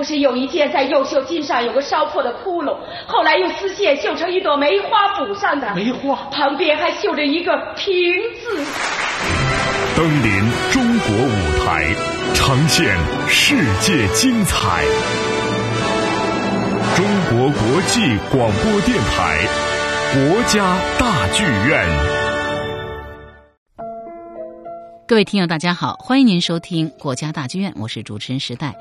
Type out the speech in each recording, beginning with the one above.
不是有一件在右袖襟上有个烧破的窟窿，后来用丝线绣成一朵梅花补上的。梅花旁边还绣着一个平字。登临中国舞台，呈现世界精彩。中国国际广播电台，国家大剧院。各位听友，大家好，欢迎您收听国家大剧院，我是主持人时代。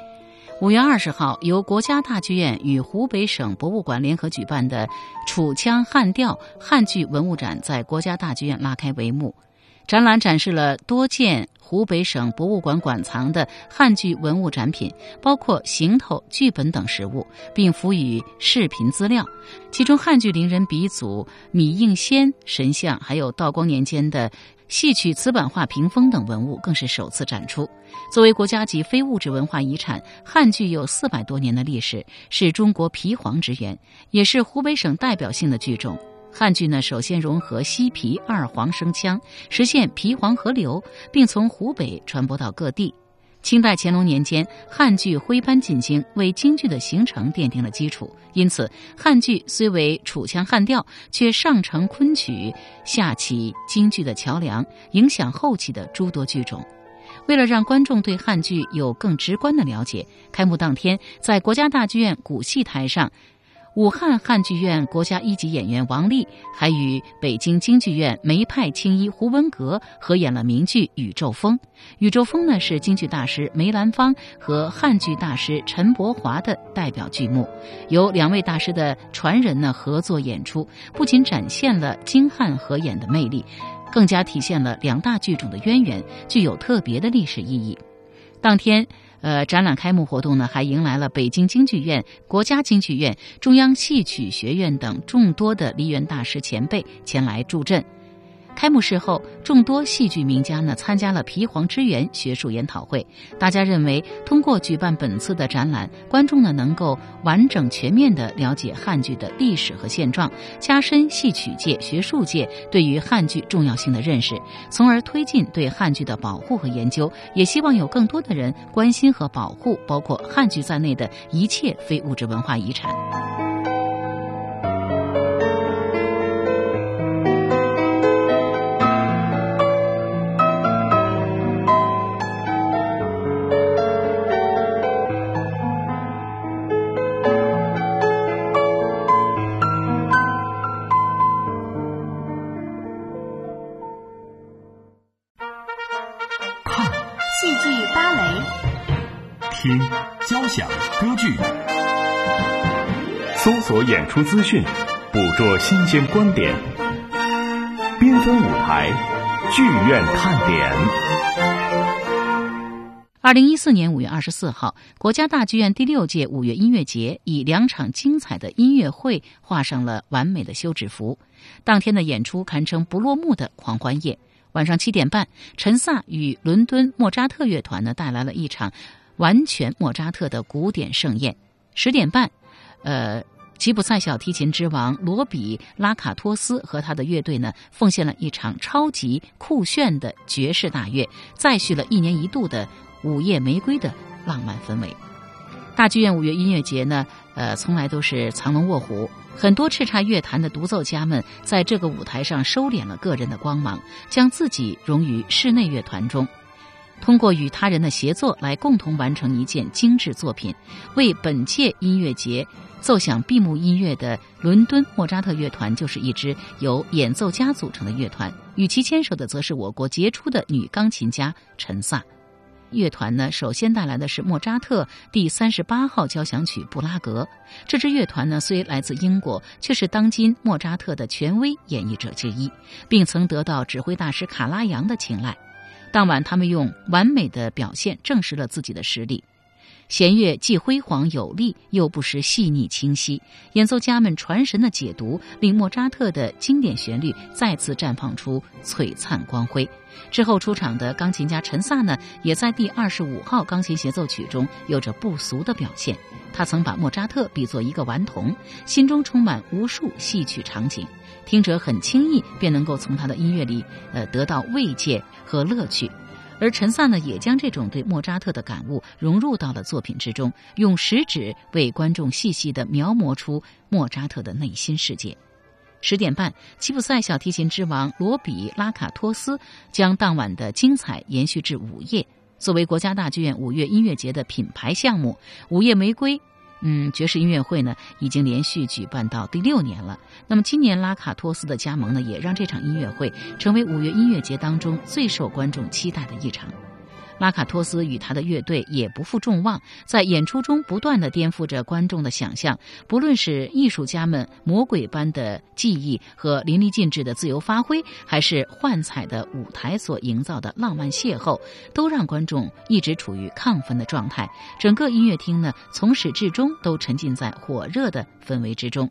五月二十号，由国家大剧院与湖北省博物馆联合举办的“楚腔汉调”汉剧文物展在国家大剧院拉开帷幕。展览展示了多件湖北省博物馆馆藏的汉剧文物展品，包括行头、剧本等实物，并附予视频资料。其中，汉剧伶人鼻祖米应仙神像，还有道光年间的。戏曲瓷板画屏风等文物更是首次展出。作为国家级非物质文化遗产，汉剧有四百多年的历史，是中国皮黄之源，也是湖北省代表性的剧种。汉剧呢，首先融合西皮、二黄声腔，实现皮黄合流，并从湖北传播到各地。清代乾隆年间，汉剧徽班进京，为京剧的形成奠定了基础。因此，汉剧虽为楚腔汉调，却上承昆曲，下启京剧的桥梁，影响后期的诸多剧种。为了让观众对汉剧有更直观的了解，开幕当天在国家大剧院古戏台上。武汉汉剧院国家一级演员王丽，还与北京京剧院梅派青衣胡文阁合演了名剧《宇宙风》。《宇宙风》呢是京剧大师梅兰芳和汉剧大师陈伯华的代表剧目，由两位大师的传人呢合作演出，不仅展现了京汉合演的魅力，更加体现了两大剧种的渊源，具有特别的历史意义。当天。呃，展览开幕活动呢，还迎来了北京京剧院、国家京剧院、中央戏曲学院等众多的梨园大师前辈前来助阵。开幕式后，众多戏剧名家呢参加了皮黄之源学术研讨会。大家认为，通过举办本次的展览，观众呢能够完整全面地了解汉剧的历史和现状，加深戏曲界、学术界对于汉剧重要性的认识，从而推进对汉剧的保护和研究。也希望有更多的人关心和保护包括汉剧在内的一切非物质文化遗产。搜索演出资讯，捕捉新鲜观点，缤纷舞台，剧院看点。二零一四年五月二十四号，国家大剧院第六届五月音乐节以两场精彩的音乐会画上了完美的休止符。当天的演出堪称不落幕的狂欢夜。晚上七点半，陈萨与伦敦莫扎特乐团呢带来了一场完全莫扎特的古典盛宴。十点半，呃。吉普赛小提琴之王罗比拉卡托斯和他的乐队呢，奉献了一场超级酷炫的爵士大乐，再续了一年一度的午夜玫瑰的浪漫氛围。大剧院五月音乐节呢，呃，从来都是藏龙卧虎，很多叱咤乐坛的独奏家们在这个舞台上收敛了个人的光芒，将自己融于室内乐团中。通过与他人的协作来共同完成一件精致作品，为本届音乐节奏响闭幕音乐的伦敦莫扎特乐团就是一支由演奏家组成的乐团，与其牵手的则是我国杰出的女钢琴家陈萨。乐团呢，首先带来的是莫扎特第三十八号交响曲布拉格。这支乐团呢，虽来自英国，却是当今莫扎特的权威演绎者之一，并曾得到指挥大师卡拉扬的青睐。当晚，他们用完美的表现证实了自己的实力。弦乐既辉煌有力，又不失细腻清晰。演奏家们传神的解读，令莫扎特的经典旋律再次绽放出璀璨光辉。之后出场的钢琴家陈萨呢，也在第二十五号钢琴协奏曲中有着不俗的表现。他曾把莫扎特比作一个顽童，心中充满无数戏曲场景，听者很轻易便能够从他的音乐里，呃，得到慰藉和乐趣。而陈萨呢，也将这种对莫扎特的感悟融入到了作品之中，用食指为观众细细地描摹出莫扎特的内心世界。十点半，吉普赛小提琴之王罗比拉卡托斯将当晚的精彩延续至午夜。作为国家大剧院五月音乐节的品牌项目，午夜玫瑰，嗯，爵士音乐会呢，已经连续举办到第六年了。那么今年拉卡托斯的加盟呢，也让这场音乐会成为五月音乐节当中最受观众期待的一场。拉卡托斯与他的乐队也不负众望，在演出中不断的颠覆着观众的想象。不论是艺术家们魔鬼般的技艺和淋漓尽致的自由发挥，还是幻彩的舞台所营造的浪漫邂逅，都让观众一直处于亢奋的状态。整个音乐厅呢，从始至终都沉浸在火热的氛围之中。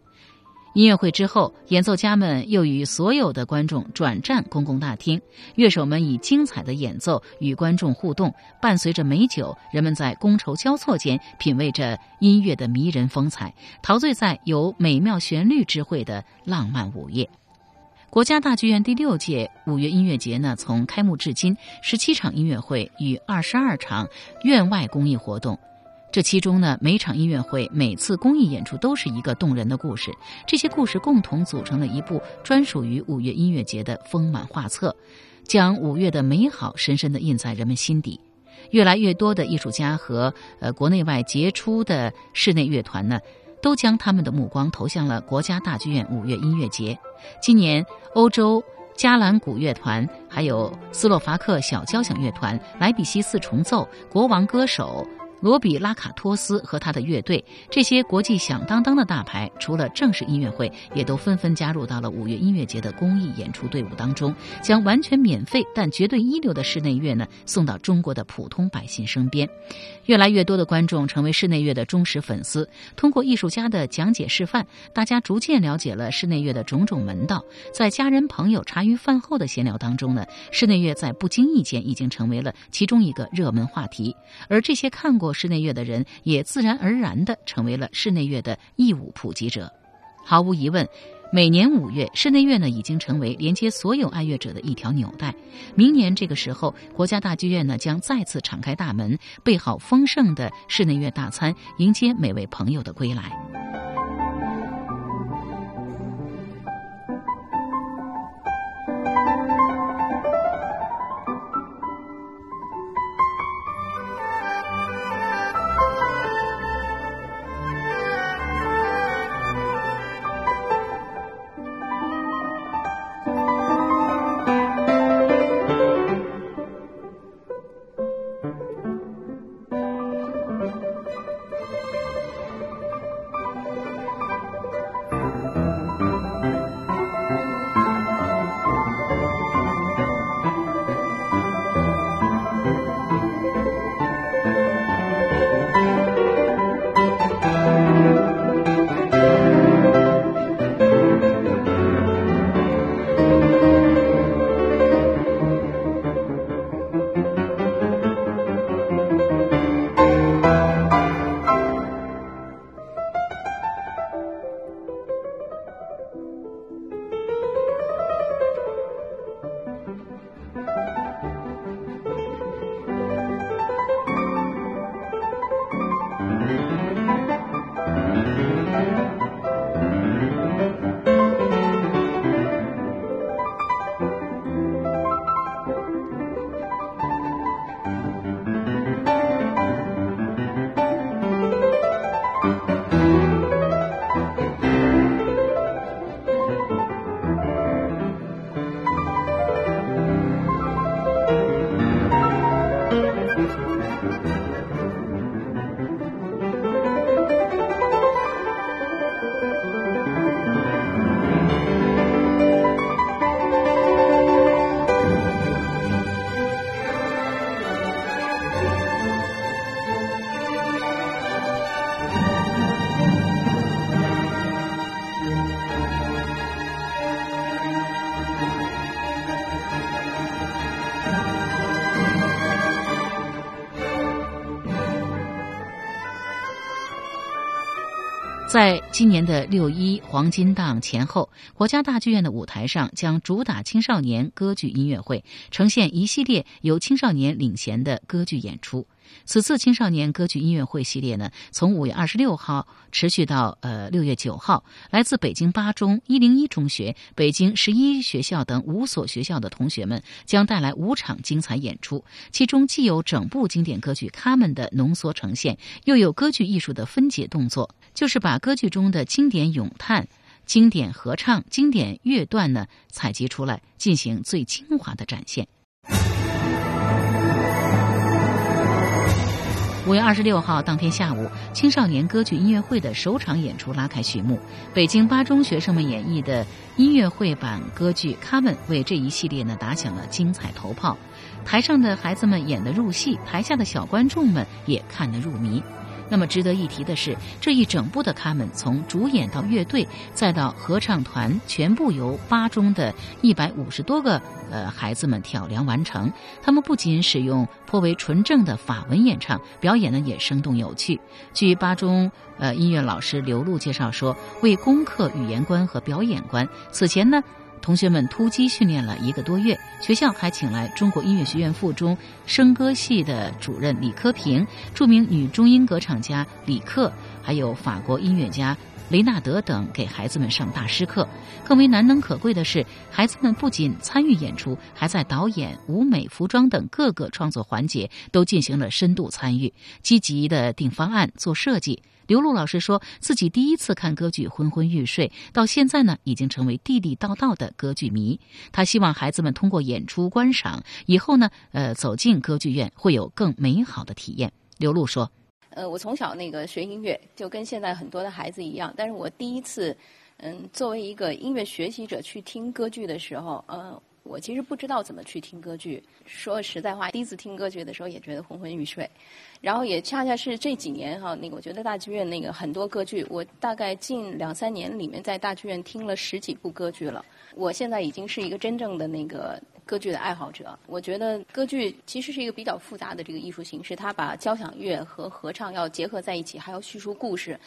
音乐会之后，演奏家们又与所有的观众转战公共大厅，乐手们以精彩的演奏与观众互动，伴随着美酒，人们在觥筹交错间品味着音乐的迷人风采，陶醉在有美妙旋律之会的浪漫午夜。国家大剧院第六届五月音乐节呢，从开幕至今，十七场音乐会与二十二场院外公益活动。这其中呢，每场音乐会、每次公益演出都是一个动人的故事。这些故事共同组成了一部专属于五月音乐节的丰满画册，将五月的美好深深地印在人们心底。越来越多的艺术家和呃国内外杰出的室内乐团呢，都将他们的目光投向了国家大剧院五月音乐节。今年，欧洲加兰古乐团、还有斯洛伐克小交响乐团、莱比锡四重奏、国王歌手。罗比拉卡托斯和他的乐队，这些国际响当当的大牌，除了正式音乐会，也都纷纷加入到了五月音乐节的公益演出队伍当中，将完全免费但绝对一流的室内乐呢送到中国的普通百姓身边。越来越多的观众成为室内乐的忠实粉丝，通过艺术家的讲解示范，大家逐渐了解了室内乐的种种门道。在家人朋友茶余饭后的闲聊当中呢，室内乐在不经意间已经成为了其中一个热门话题，而这些看过。室内乐的人也自然而然地成为了室内乐的义务普及者。毫无疑问，每年五月，室内乐呢已经成为连接所有爱乐者的一条纽带。明年这个时候，国家大剧院呢将再次敞开大门，备好丰盛的室内乐大餐，迎接每位朋友的归来。今年的六一黄金档前后，国家大剧院的舞台上将主打青少年歌剧音乐会，呈现一系列由青少年领衔的歌剧演出。此次青少年歌剧音乐会系列呢，从五月二十六号持续到呃六月九号，来自北京八中、一零一中学、北京十一学校等五所学校的同学们将带来五场精彩演出，其中既有整部经典歌剧《卡门》的浓缩呈现，又有歌剧艺术的分解动作，就是把歌剧中的经典咏叹、经典合唱、经典乐段呢采集出来，进行最精华的展现。五月二十六号当天下午，青少年歌剧音乐会的首场演出拉开序幕。北京八中学生们演绎的音乐会版歌剧《卡门》为这一系列呢打响了精彩头炮。台上的孩子们演得入戏，台下的小观众们也看得入迷。那么值得一提的是，这一整部的《卡门》从主演到乐队再到合唱团，全部由八中的一百五十多个呃孩子们挑梁完成。他们不仅使用颇为纯正的法文演唱，表演呢也生动有趣。据八中呃音乐老师刘璐介绍说，为攻克语言关和表演关，此前呢。同学们突击训练了一个多月，学校还请来中国音乐学院附中声歌系的主任李科平、著名女中音歌唱家李克，还有法国音乐家雷纳德等给孩子们上大师课。更为难能可贵的是，孩子们不仅参与演出，还在导演、舞美、服装等各个创作环节都进行了深度参与，积极的定方案、做设计。刘璐老师说自己第一次看歌剧昏昏欲睡，到现在呢已经成为地地道道的歌剧迷。他希望孩子们通过演出观赏，以后呢，呃，走进歌剧院会有更美好的体验。刘璐说：“呃，我从小那个学音乐，就跟现在很多的孩子一样，但是我第一次，嗯，作为一个音乐学习者去听歌剧的时候，呃。”我其实不知道怎么去听歌剧。说实在话，第一次听歌剧的时候也觉得昏昏欲睡。然后也恰恰是这几年哈，那个我觉得大剧院那个很多歌剧，我大概近两三年里面在大剧院听了十几部歌剧了。我现在已经是一个真正的那个歌剧的爱好者。我觉得歌剧其实是一个比较复杂的这个艺术形式，它把交响乐和合唱要结合在一起，还要叙述故事。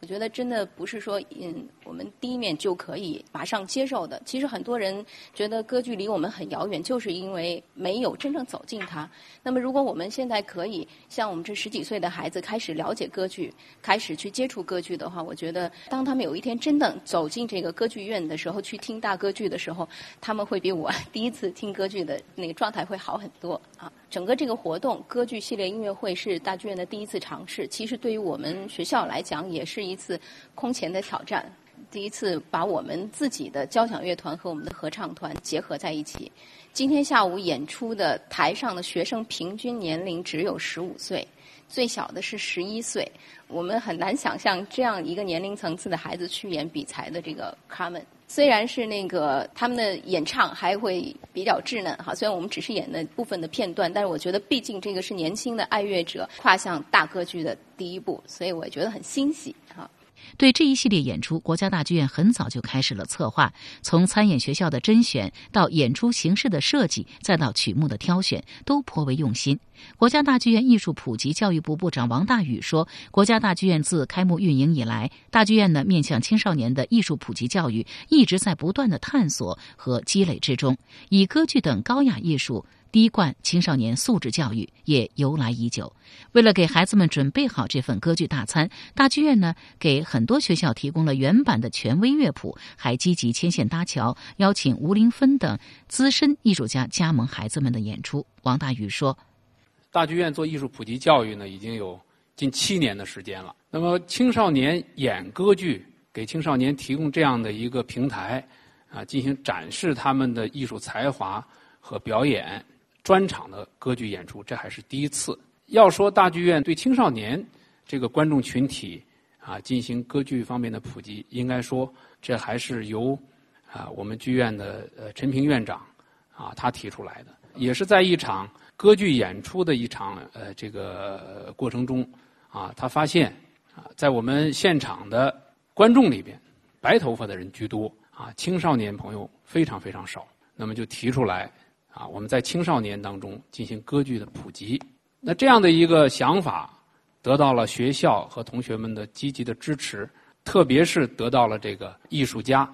我觉得真的不是说，嗯，我们第一面就可以马上接受的。其实很多人觉得歌剧离我们很遥远，就是因为没有真正走进它。那么，如果我们现在可以像我们这十几岁的孩子开始了解歌剧，开始去接触歌剧的话，我觉得当他们有一天真的走进这个歌剧院的时候，去听大歌剧的时候，他们会比我 第一次听歌剧的那个状态会好很多啊。整个这个活动，歌剧系列音乐会是大剧院的第一次尝试。其实对于我们学校来讲，也是一次空前的挑战。第一次把我们自己的交响乐团和我们的合唱团结合在一起。今天下午演出的台上的学生平均年龄只有十五岁，最小的是十一岁。我们很难想象这样一个年龄层次的孩子去演比才的这个《卡门》。虽然是那个他们的演唱还会比较稚嫩哈，虽然我们只是演的部分的片段，但是我觉得毕竟这个是年轻的爱乐者跨向大歌剧的第一步，所以我觉得很欣喜哈。对这一系列演出，国家大剧院很早就开始了策划，从参演学校的甄选到演出形式的设计，再到曲目的挑选，都颇为用心。国家大剧院艺术普及教育部部长王大宇说：“国家大剧院自开幕运营以来，大剧院呢面向青少年的艺术普及教育一直在不断的探索和积累之中，以歌剧等高雅艺术。”滴灌青少年素质教育也由来已久。为了给孩子们准备好这份歌剧大餐，大剧院呢给很多学校提供了原版的权威乐谱，还积极牵线搭桥，邀请吴林芬等资深艺术家加盟孩子们的演出。王大宇说：“大剧院做艺术普及教育呢，已经有近七年的时间了。那么青少年演歌剧，给青少年提供这样的一个平台，啊，进行展示他们的艺术才华和表演。”专场的歌剧演出，这还是第一次。要说大剧院对青少年这个观众群体啊进行歌剧方面的普及，应该说这还是由啊我们剧院的呃陈平院长啊他提出来的，也是在一场歌剧演出的一场呃这个过程中啊，他发现啊在我们现场的观众里边，白头发的人居多啊，青少年朋友非常非常少，那么就提出来。啊，我们在青少年当中进行歌剧的普及，那这样的一个想法得到了学校和同学们的积极的支持。特别是得到了这个艺术家、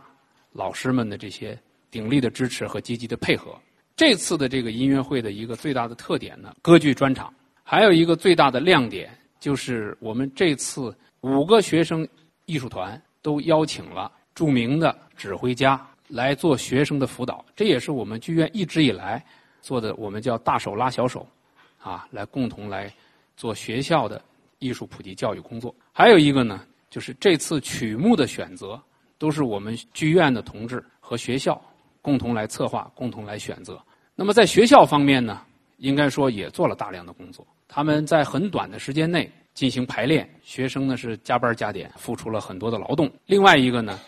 老师们的这些鼎力的支持和积极的配合。这次的这个音乐会的一个最大的特点呢，歌剧专场，还有一个最大的亮点就是我们这次五个学生艺术团都邀请了著名的指挥家来做学生的辅导，这也是我们剧院一直以来做的，我们叫大手拉小手，啊，来共同来做学校的艺术普及教育工作。还有一个呢，就是这次曲目的选择都是我们剧院的同志和学校共同来策划、共同来选择。那么在学校方面呢，应该说也做了大量的工作。他们在很短的时间内进行排练，学生呢是加班加点，付出了很多的劳动。另外一个呢，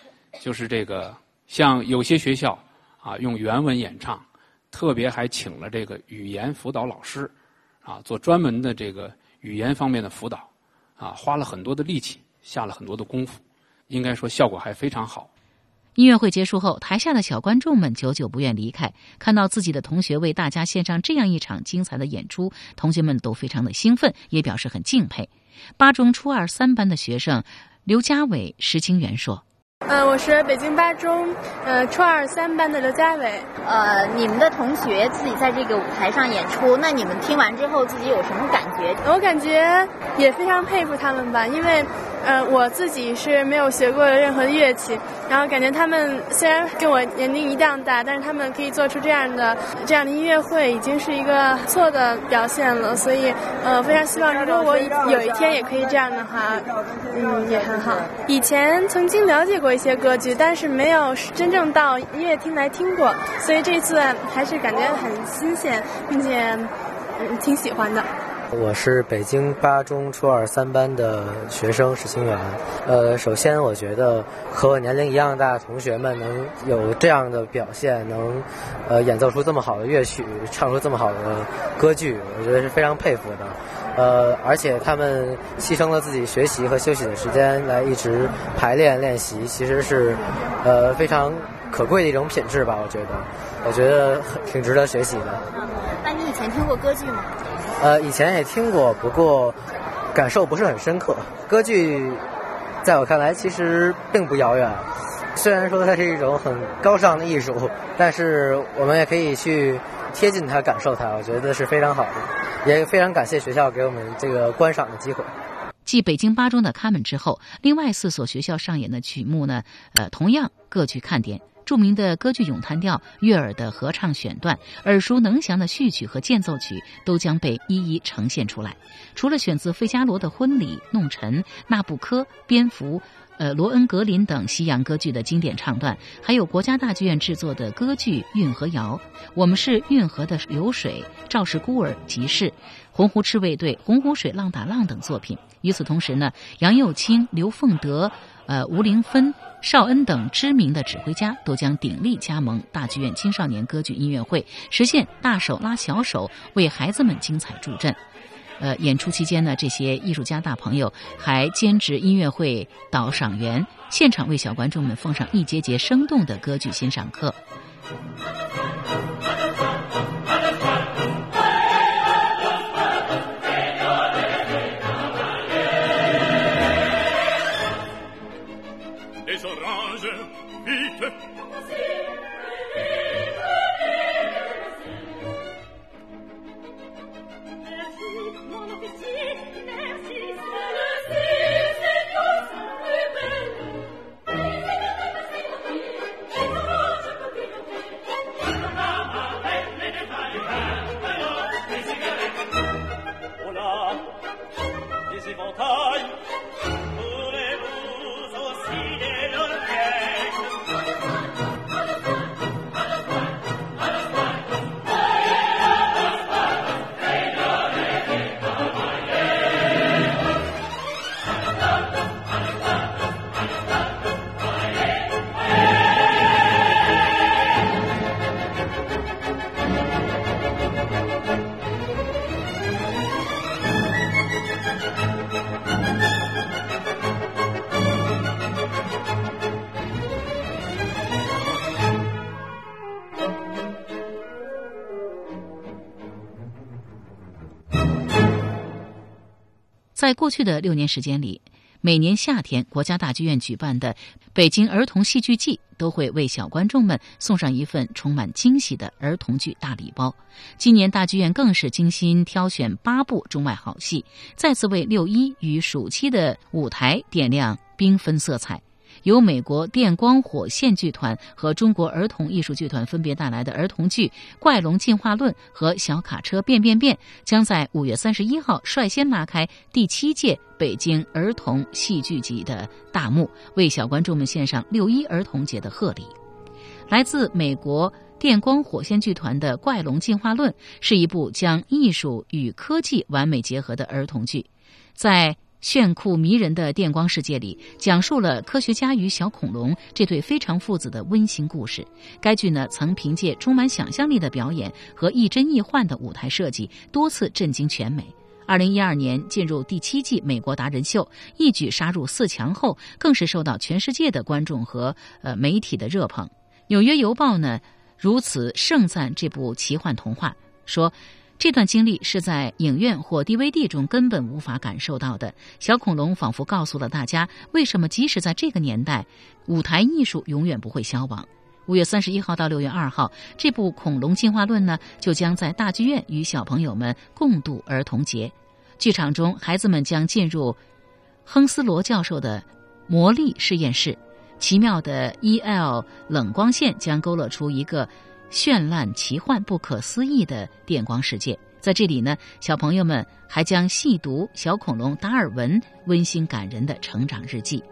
就是这个像有些学校啊用原文演唱，特别还请了这个语言辅导老师啊做专门的这个语言方面的辅导啊，花了很多的力气，下了很多的功夫，应该说效果还非常好。音乐会结束后，台下的小观众们久久不愿离开。看到自己的同学为大家献上这样一场精彩的演出，同学们都非常的兴奋，也表示很敬佩。八中初二三班的学生刘家伟、石清源说：“呃，我是北京八中呃初二三班的刘佳伟。呃，你们的同学自己在这个舞台上演出，那你们听完之后自己有什么感觉？我感觉也非常佩服他们吧，因为。”呃，我自己是没有学过任何乐器，然后感觉他们虽然跟我年龄一样大，但是他们可以做出这样的这样的音乐会，已经是一个不错的表现了。所以，呃，非常希望如果我有一天也可以这样的话，嗯，也很好。以前曾经了解过一些歌剧，但是没有真正到音乐厅来听过，所以这次还是感觉很新鲜，并且嗯挺喜欢的。我是北京八中初二三班的学生石清源。呃，首先我觉得和我年龄一样大的同学们能有这样的表现，能呃演奏出这么好的乐曲，唱出这么好的歌剧，我觉得是非常佩服的。呃，而且他们牺牲了自己学习和休息的时间来一直排练练习，其实是呃非常可贵的一种品质吧。我觉得，我觉得挺值得学习的。那你以前听过歌剧吗？呃，以前也听过，不过感受不是很深刻。歌剧在我看来其实并不遥远，虽然说它是一种很高尚的艺术，但是我们也可以去贴近它、感受它，我觉得是非常好的。也非常感谢学校给我们这个观赏的机会。继北京八中的卡门之后，另外四所学校上演的曲目呢，呃，同样各具看点。著名的歌剧咏叹调、悦耳的合唱选段、耳熟能详的序曲和间奏曲都将被一一呈现出来。除了选自《费加罗的婚礼》《弄臣》《纳布科》《蝙蝠》、呃《罗恩格林》等西洋歌剧的经典唱段，还有国家大剧院制作的歌剧《运河谣》。我们是运河的流水，赵氏孤儿集市，洪湖赤卫队、洪湖水浪打浪等作品。与此同时呢，杨又清、刘凤德。呃，吴玲芬、邵恩等知名的指挥家都将鼎力加盟大剧院青少年歌剧音乐会，实现大手拉小手，为孩子们精彩助阵。呃，演出期间呢，这些艺术家大朋友还兼职音乐会导赏员，现场为小观众们奉上一节节生动的歌剧欣赏课。在过去的六年时间里，每年夏天国家大剧院举办的北京儿童戏剧季，都会为小观众们送上一份充满惊喜的儿童剧大礼包。今年大剧院更是精心挑选八部中外好戏，再次为六一与暑期的舞台点亮缤纷色彩。由美国电光火线剧团和中国儿童艺术剧团分别带来的儿童剧《怪龙进化论》和《小卡车变变变》，将在五月三十一号率先拉开第七届北京儿童戏剧节的大幕，为小观众们献上六一儿童节的贺礼。来自美国电光火线剧团的《怪龙进化论》是一部将艺术与科技完美结合的儿童剧，在。炫酷迷人的电光世界里，讲述了科学家与小恐龙这对非常父子的温馨故事。该剧呢，曾凭借充满想象力的表演和亦真亦幻的舞台设计，多次震惊全美。二零一二年进入第七季美国达人秀，一举杀入四强后，更是受到全世界的观众和呃媒体的热捧。《纽约邮报》呢，如此盛赞这部奇幻童话，说。这段经历是在影院或 DVD 中根本无法感受到的。小恐龙仿佛告诉了大家，为什么即使在这个年代，舞台艺术永远不会消亡。五月三十一号到六月二号，这部《恐龙进化论》呢，就将在大剧院与小朋友们共度儿童节。剧场中，孩子们将进入亨斯罗教授的魔力实验室，奇妙的 EL 冷光线将勾勒出一个。绚烂、奇幻、不可思议的电光世界，在这里呢，小朋友们还将细读小恐龙达尔文温馨感人的成长日记。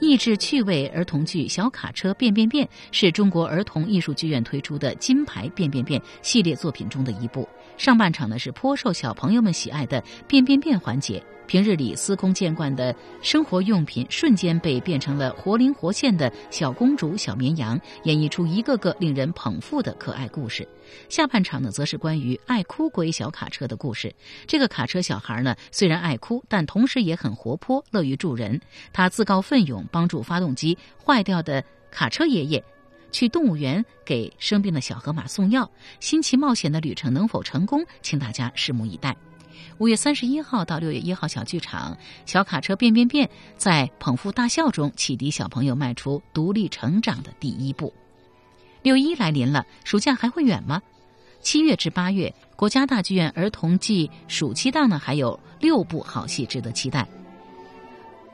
益智趣味儿童剧《小卡车变变变》是中国儿童艺术剧院推出的金牌变变变系列作品中的一部。上半场呢是颇受小朋友们喜爱的变变变环节。平日里司空见惯的生活用品，瞬间被变成了活灵活现的小公主、小绵羊，演绎出一个个令人捧腹的可爱故事。下半场呢，则是关于爱哭鬼小卡车的故事。这个卡车小孩呢，虽然爱哭，但同时也很活泼，乐于助人。他自告奋勇帮助发动机坏掉的卡车爷爷去动物园给生病的小河马送药。新奇冒险的旅程能否成功，请大家拭目以待。五月三十一号到六月一号，小剧场《小卡车变变变》在捧腹大笑中启迪小朋友迈出独立成长的第一步。六一来临了，暑假还会远吗？七月至八月，国家大剧院儿童季暑期档呢，还有六部好戏值得期待。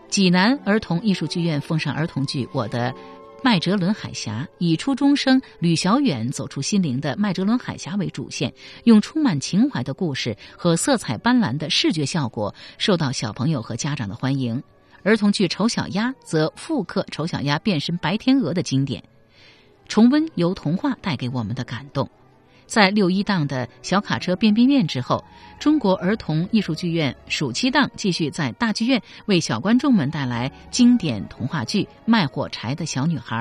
济南儿童艺术剧院奉上儿童剧《我的》。麦哲伦海峡以初中生吕小远走出心灵的麦哲伦海峡为主线，用充满情怀的故事和色彩斑斓的视觉效果，受到小朋友和家长的欢迎。儿童剧《丑小鸭》则复刻丑小鸭变身白天鹅的经典，重温由童话带给我们的感动。在六一档的小卡车变变变之后，中国儿童艺术剧院暑期档继续在大剧院为小观众们带来经典童话剧《卖火柴的小女孩》。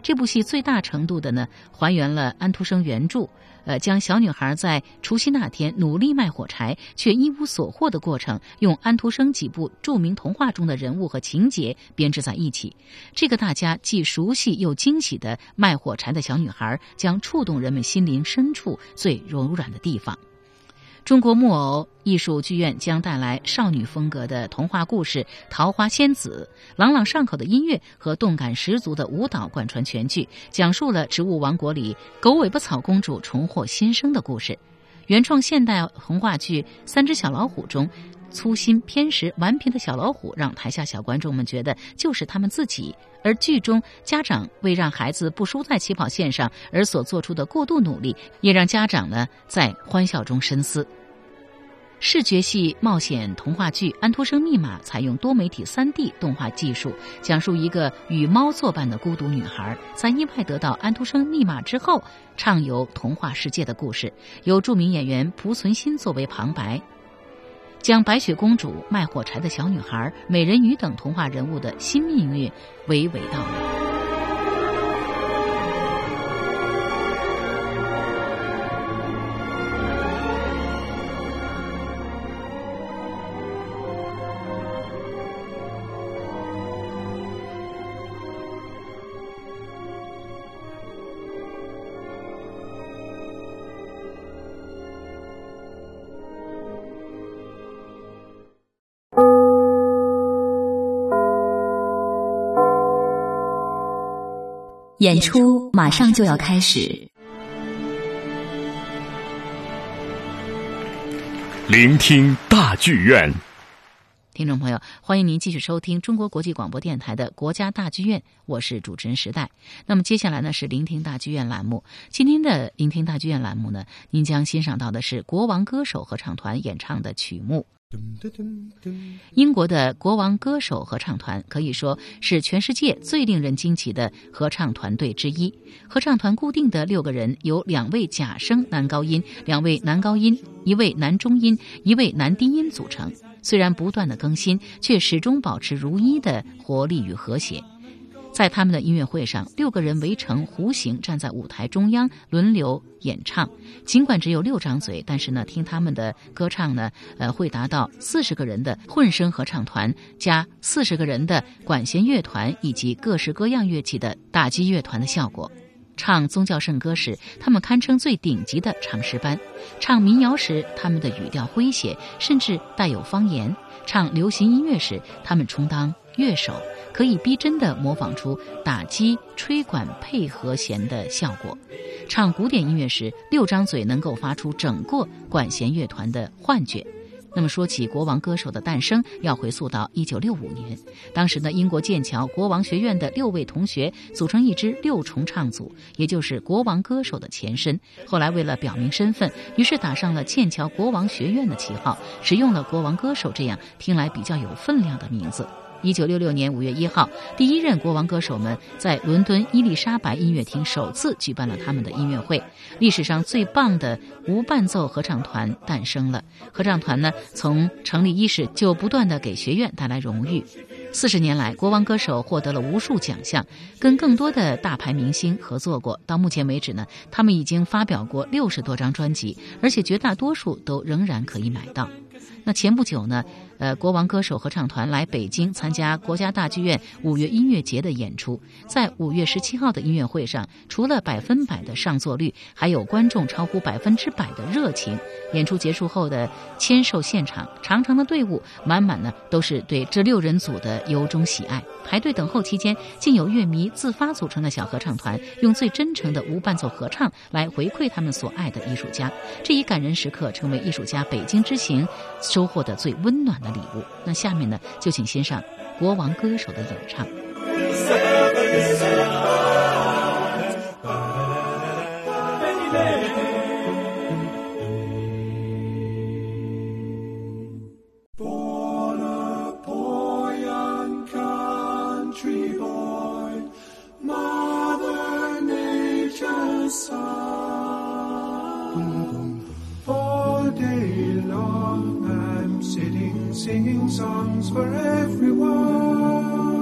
这部戏最大程度的呢还原了安徒生原著。呃，将小女孩在除夕那天努力卖火柴却一无所获的过程，用安徒生几部著名童话中的人物和情节编织在一起。这个大家既熟悉又惊喜的卖火柴的小女孩，将触动人们心灵深处最柔软的地方。中国木偶艺术剧院将带来少女风格的童话故事《桃花仙子》，朗朗上口的音乐和动感十足的舞蹈贯穿全剧，讲述了植物王国里狗尾巴草公主重获新生的故事。原创现代童话剧《三只小老虎》中，粗心偏食顽皮的小老虎让台下小观众们觉得就是他们自己，而剧中家长为让孩子不输在起跑线上而所做出的过度努力，也让家长呢在欢笑中深思。视觉系冒险童话剧《安徒生密码》采用多媒体 3D 动画技术，讲述一个与猫作伴的孤独女孩，在意外得到安徒生密码之后，畅游童话世界的故事。由著名演员濮存昕作为旁白，将白雪公主、卖火柴的小女孩、美人鱼等童话人物的新命运娓娓道来。演出马上就要开始。聆听大剧院，听众朋友，欢迎您继续收听中国国际广播电台的国家大剧院，我是主持人时代。那么接下来呢是聆听大剧院栏目。今天的聆听大剧院栏目呢，您将欣赏到的是国王歌手合唱团演唱的曲目。英国的国王歌手合唱团可以说是全世界最令人惊奇的合唱团队之一。合唱团固定的六个人由两位假声男高音、两位男高音、一位男中音、一位男低音组成。虽然不断的更新，却始终保持如一的活力与和谐。在他们的音乐会上，六个人围成弧形站在舞台中央，轮流演唱。尽管只有六张嘴，但是呢，听他们的歌唱呢，呃，会达到四十个人的混声合唱团加四十个人的管弦乐团以及各式各样乐器的打击乐团的效果。唱宗教圣歌时，他们堪称最顶级的唱诗班；唱民谣时，他们的语调诙谐，甚至带有方言；唱流行音乐时，他们充当乐手。可以逼真的模仿出打击、吹管配合弦的效果。唱古典音乐时，六张嘴能够发出整个管弦乐团的幻觉。那么说起国王歌手的诞生，要回溯到一九六五年，当时呢，英国剑桥国王学院的六位同学组成一支六重唱组，也就是国王歌手的前身。后来为了表明身份，于是打上了剑桥国王学院的旗号，使用了国王歌手这样听来比较有分量的名字。一九六六年五月一号，第一任国王歌手们在伦敦伊丽莎白音乐厅首次举办了他们的音乐会，历史上最棒的无伴奏合唱团诞生了。合唱团呢，从成立伊始就不断的给学院带来荣誉。四十年来，国王歌手获得了无数奖项，跟更多的大牌明星合作过。到目前为止呢，他们已经发表过六十多张专辑，而且绝大多数都仍然可以买到。那前不久呢，呃，国王歌手合唱团来北京参加国家大剧院五月音乐节的演出。在五月十七号的音乐会上，除了百分百的上座率，还有观众超乎百分之百的热情。演出结束后的签售现场，长长的队伍，满满呢都是对这六人组的由衷喜爱。排队等候期间，竟有乐迷自发组成的小合唱团，用最真诚的无伴奏合唱来回馈他们所爱的艺术家。这一感人时刻，成为艺术家北京之行。收获的最温暖的礼物。那下面呢，就请欣赏国王歌手的演唱。Songs for everyone.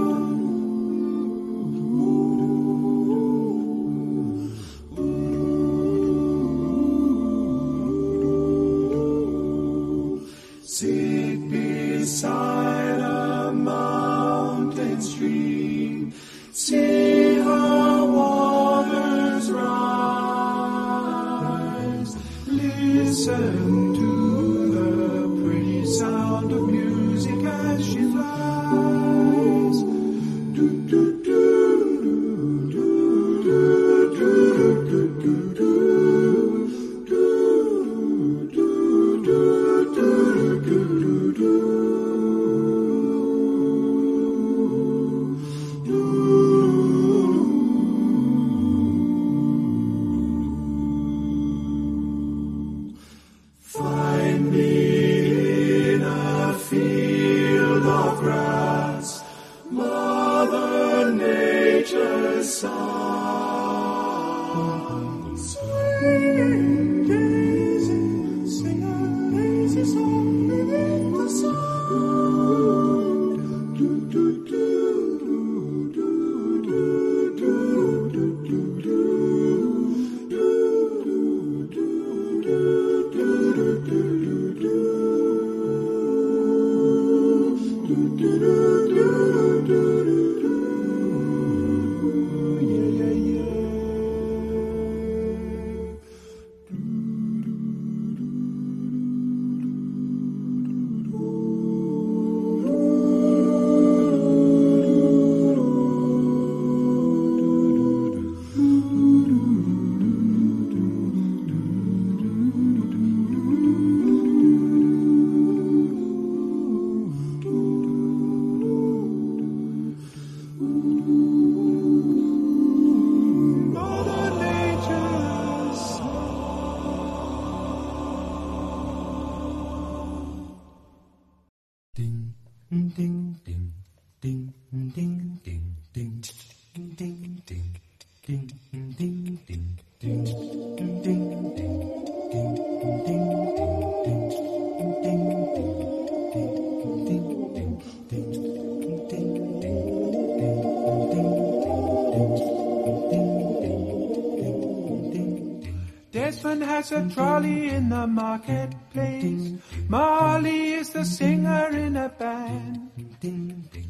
A trolley in the marketplace. Molly is the singer in a band.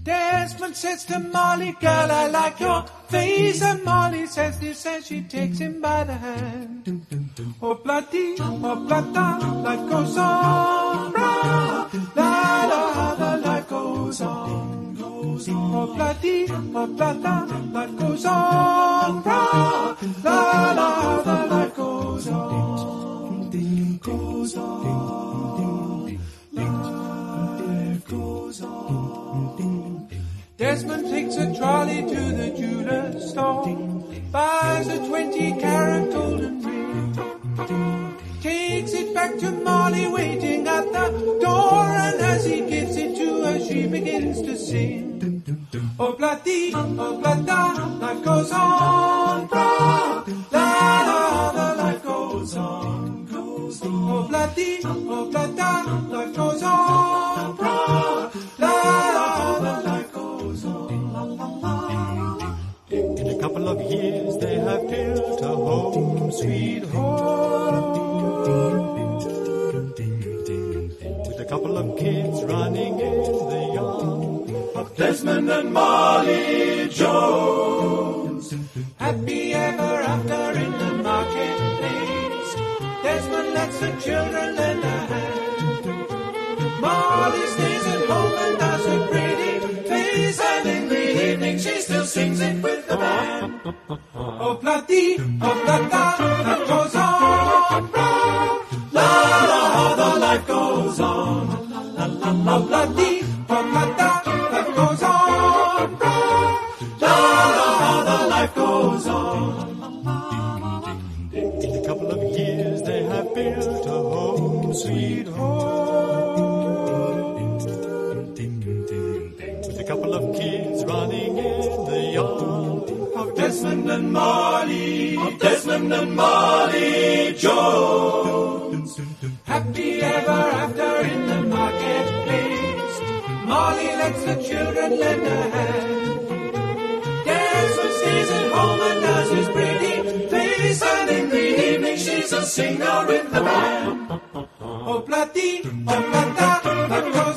Desmond says to Molly, girl, I like your face. And Molly says this as she takes him by the hand. Oh, bloody, oh, blada, life goes on. La, la, the life goes on. Oh, bloody, oh, blada, life goes on. Blah, trolley to the jeweler's store, buys a 20 carat golden ring, takes it back to Molly waiting at the door, and as he gives it to her, she begins to sing. Oh, bloody, oh, blada, life goes on, blah, la, la, life goes on, goes on. Oh, bloody, oh, blada, sweet home. With a couple of kids running in the yard of Desmond and Molly Jones. Happy ever after in the marketplace. Desmond lets the children lend a hand. Molly stays at home ti, ta, ta, ta, with the band, Oh, platy, oh, plata, the cosa.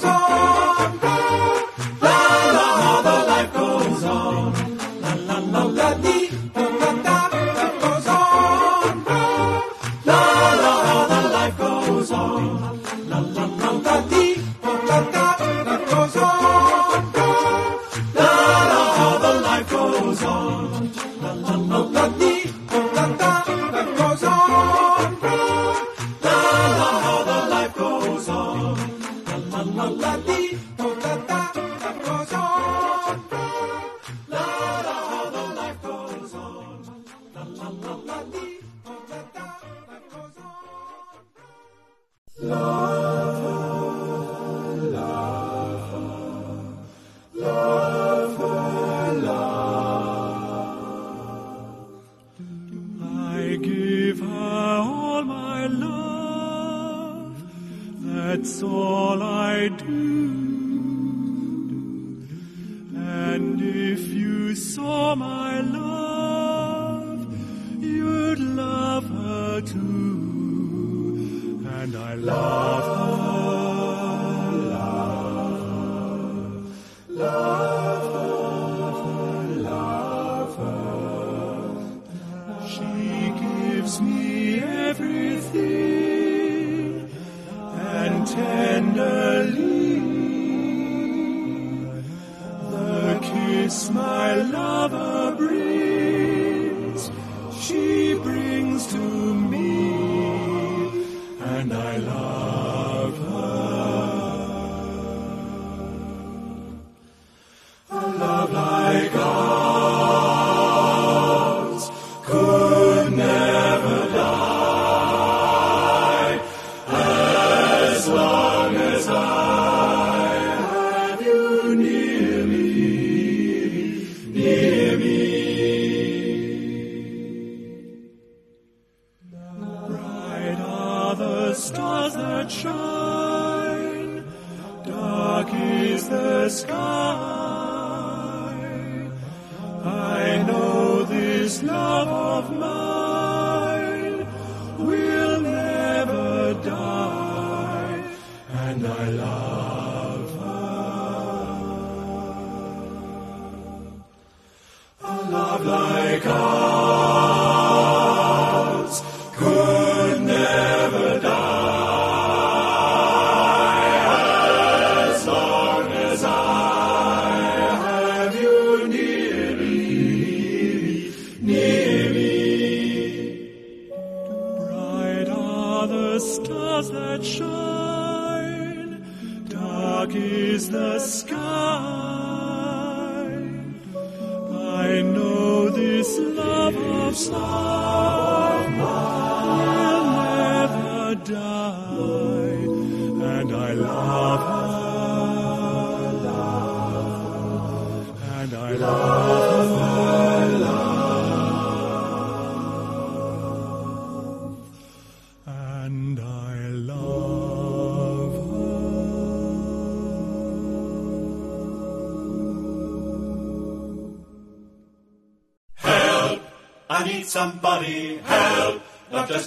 And I love her,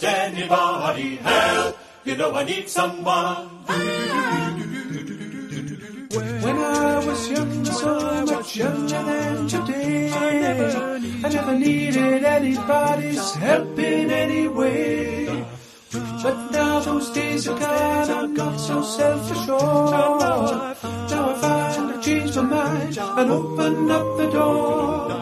just anybody. Help! You know I need someone. When I was younger, so much younger than today, I never needed anybody's help in any way. But now those days are gone, I've got so self-assured. Now I find I've changed my mind and opened up the door.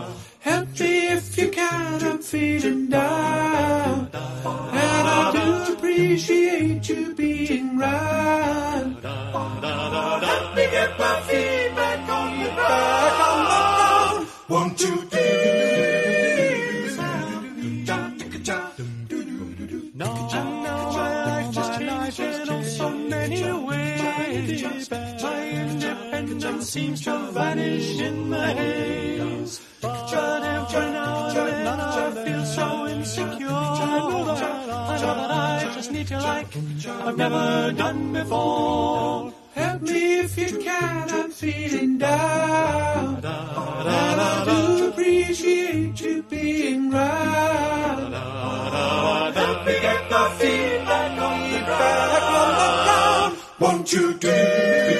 The haze. But every now and then I feel so insecure. I know that I just need you like I've never done before. Help me if you can, I'm feeling down. And I do appreciate you being round. Help me get the ground. Back on the ground. Won't you do?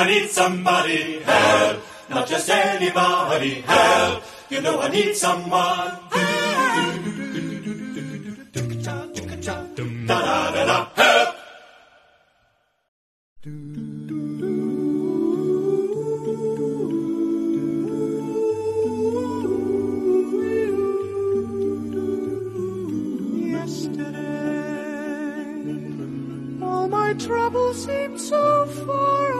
I need somebody. Help. Not just anybody. Help. You know I need someone. Help. yesterday. All my troubles seem so far away.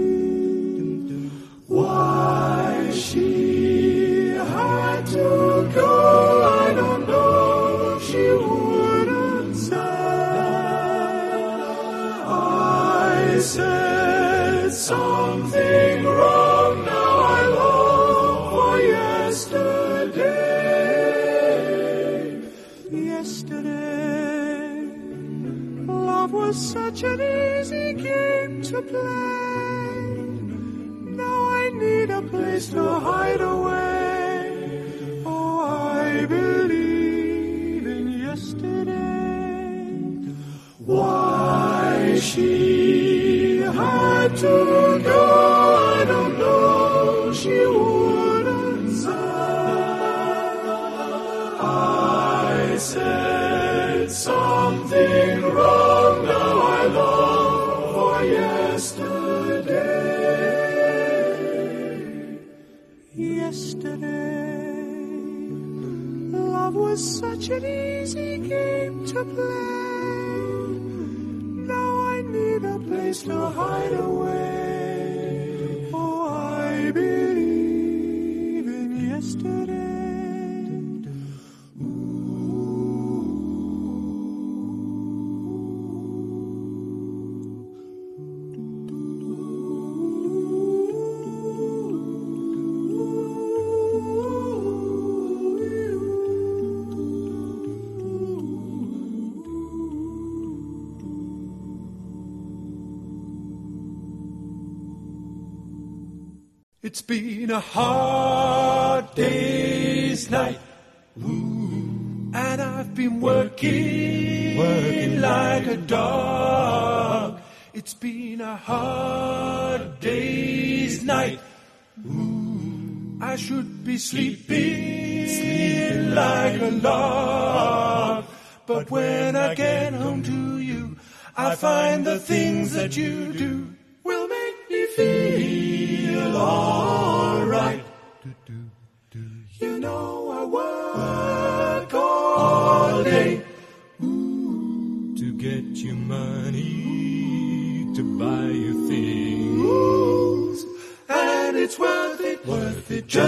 place hide away. A hard day's night. Ooh, and I've been working, working like a dog. It's been a hard day's night. Ooh, I should be sleeping, sleeping like a log. But when I get home to you, I find the things that you do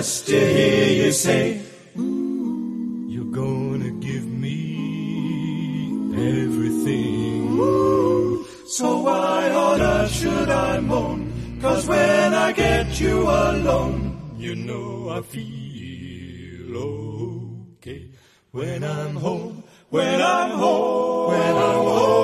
just to hear you say, ooh, you're gonna give me everything. Ooh, so why on earth should I moan? Cause when I get you alone, you know I feel okay. When I'm home, when I'm home, when I'm home,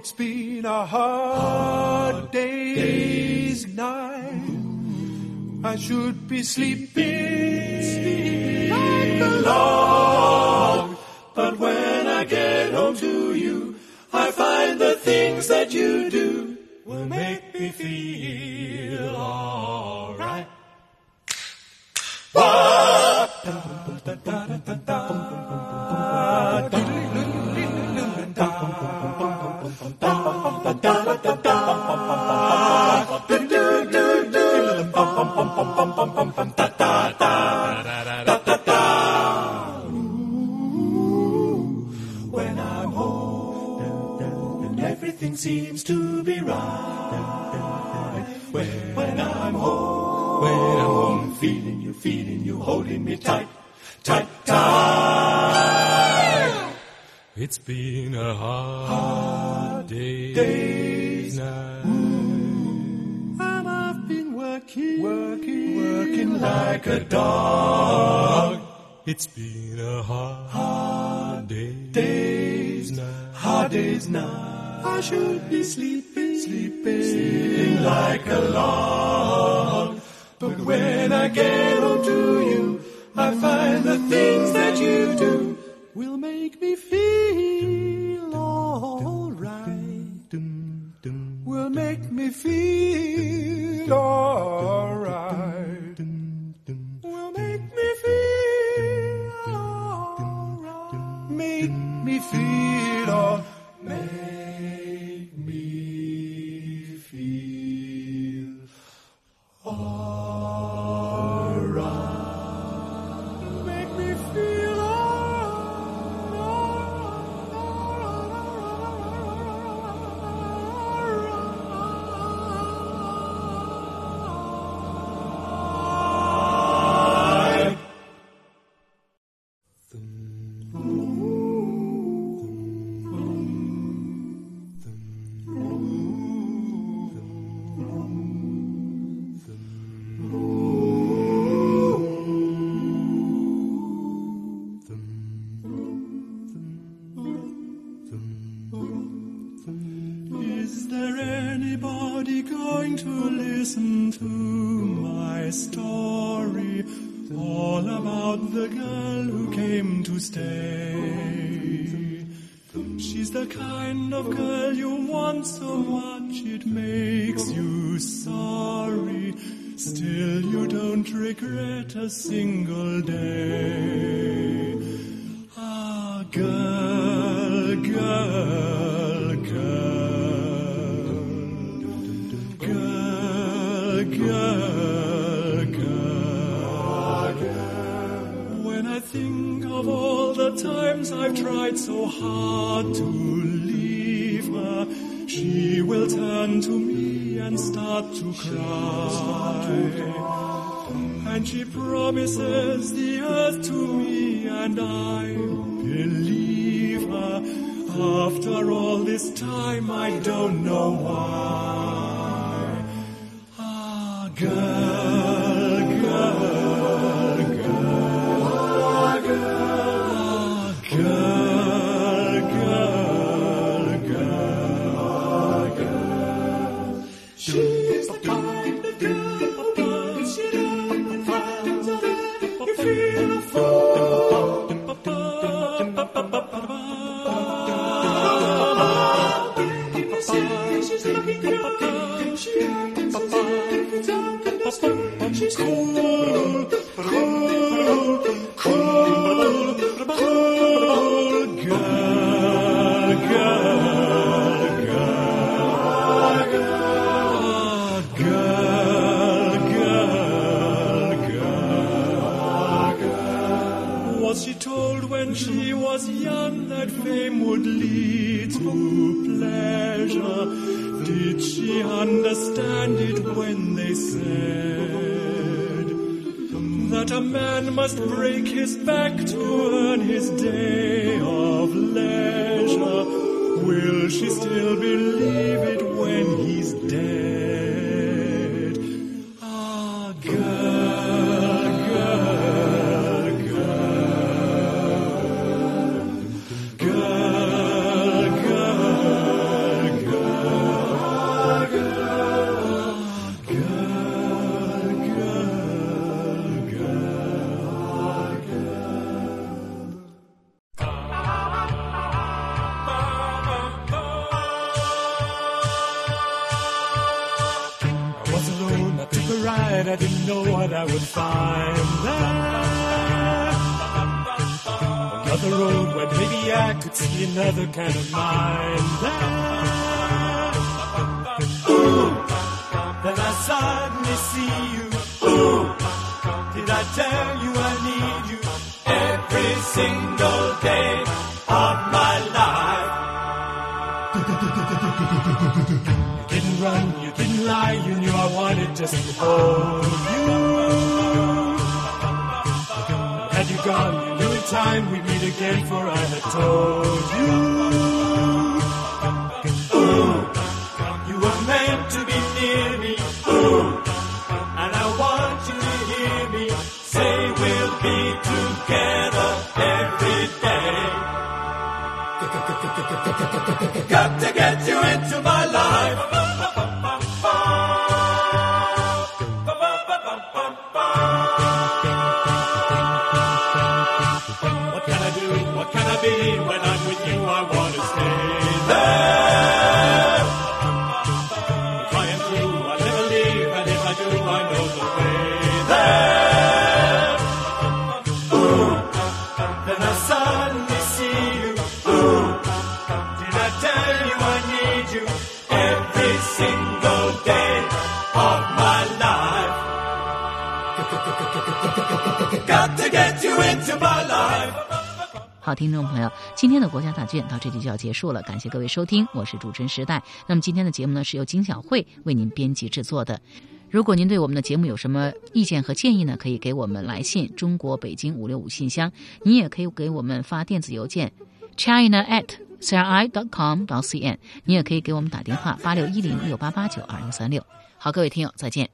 It's been a hard day's night. I should be sleeping, sleeping like a log. But when I get home to you, I find the things that you do will make me feel alright. Seems to be right. When, when I'm home, when I'm home, feeling you, feeling you, holding me tight, tight, tight. It's been a hard hard day's night. Mm. And I've been working, working, working like a dog. It's been a hard, hard day, day's night, hard day's night. I should be sleeping, sleeping, sleeping like a log. But when I get home to you, I find the things that you do will make me feel alright. Will make me feel alright. Listen to my story, all about the girl who came to stay. She's the kind of girl you want so much it makes you sorry. Still you don't regret a single day. Ah, girl, girl. The times I've tried so hard to leave her, she will turn to me and start to cry. And she promises the earth to me, and I believe her. After all this time, I don't know why. Ah, girl, girl, She's cool, cool, must break his back You didn't run, you didn't lie, you knew I wanted just to hold you. Had you gone, you knew in time we'd meet again, for I had told you. Ooh, you were meant to be near me. Ooh, 好，听众朋友，今天的国家大剧院到这里就要结束了，感谢各位收听，我是主持人时代。那么今天的节目呢是由金小慧为您编辑制作的。如果您对我们的节目有什么意见和建议呢，可以给我们来信，中国北京五六五信箱。您也可以给我们发电子邮件，china at cri dot com dot cn。您也可以给我们打电话八六一零六八八九二零三六。好，各位听友，再见。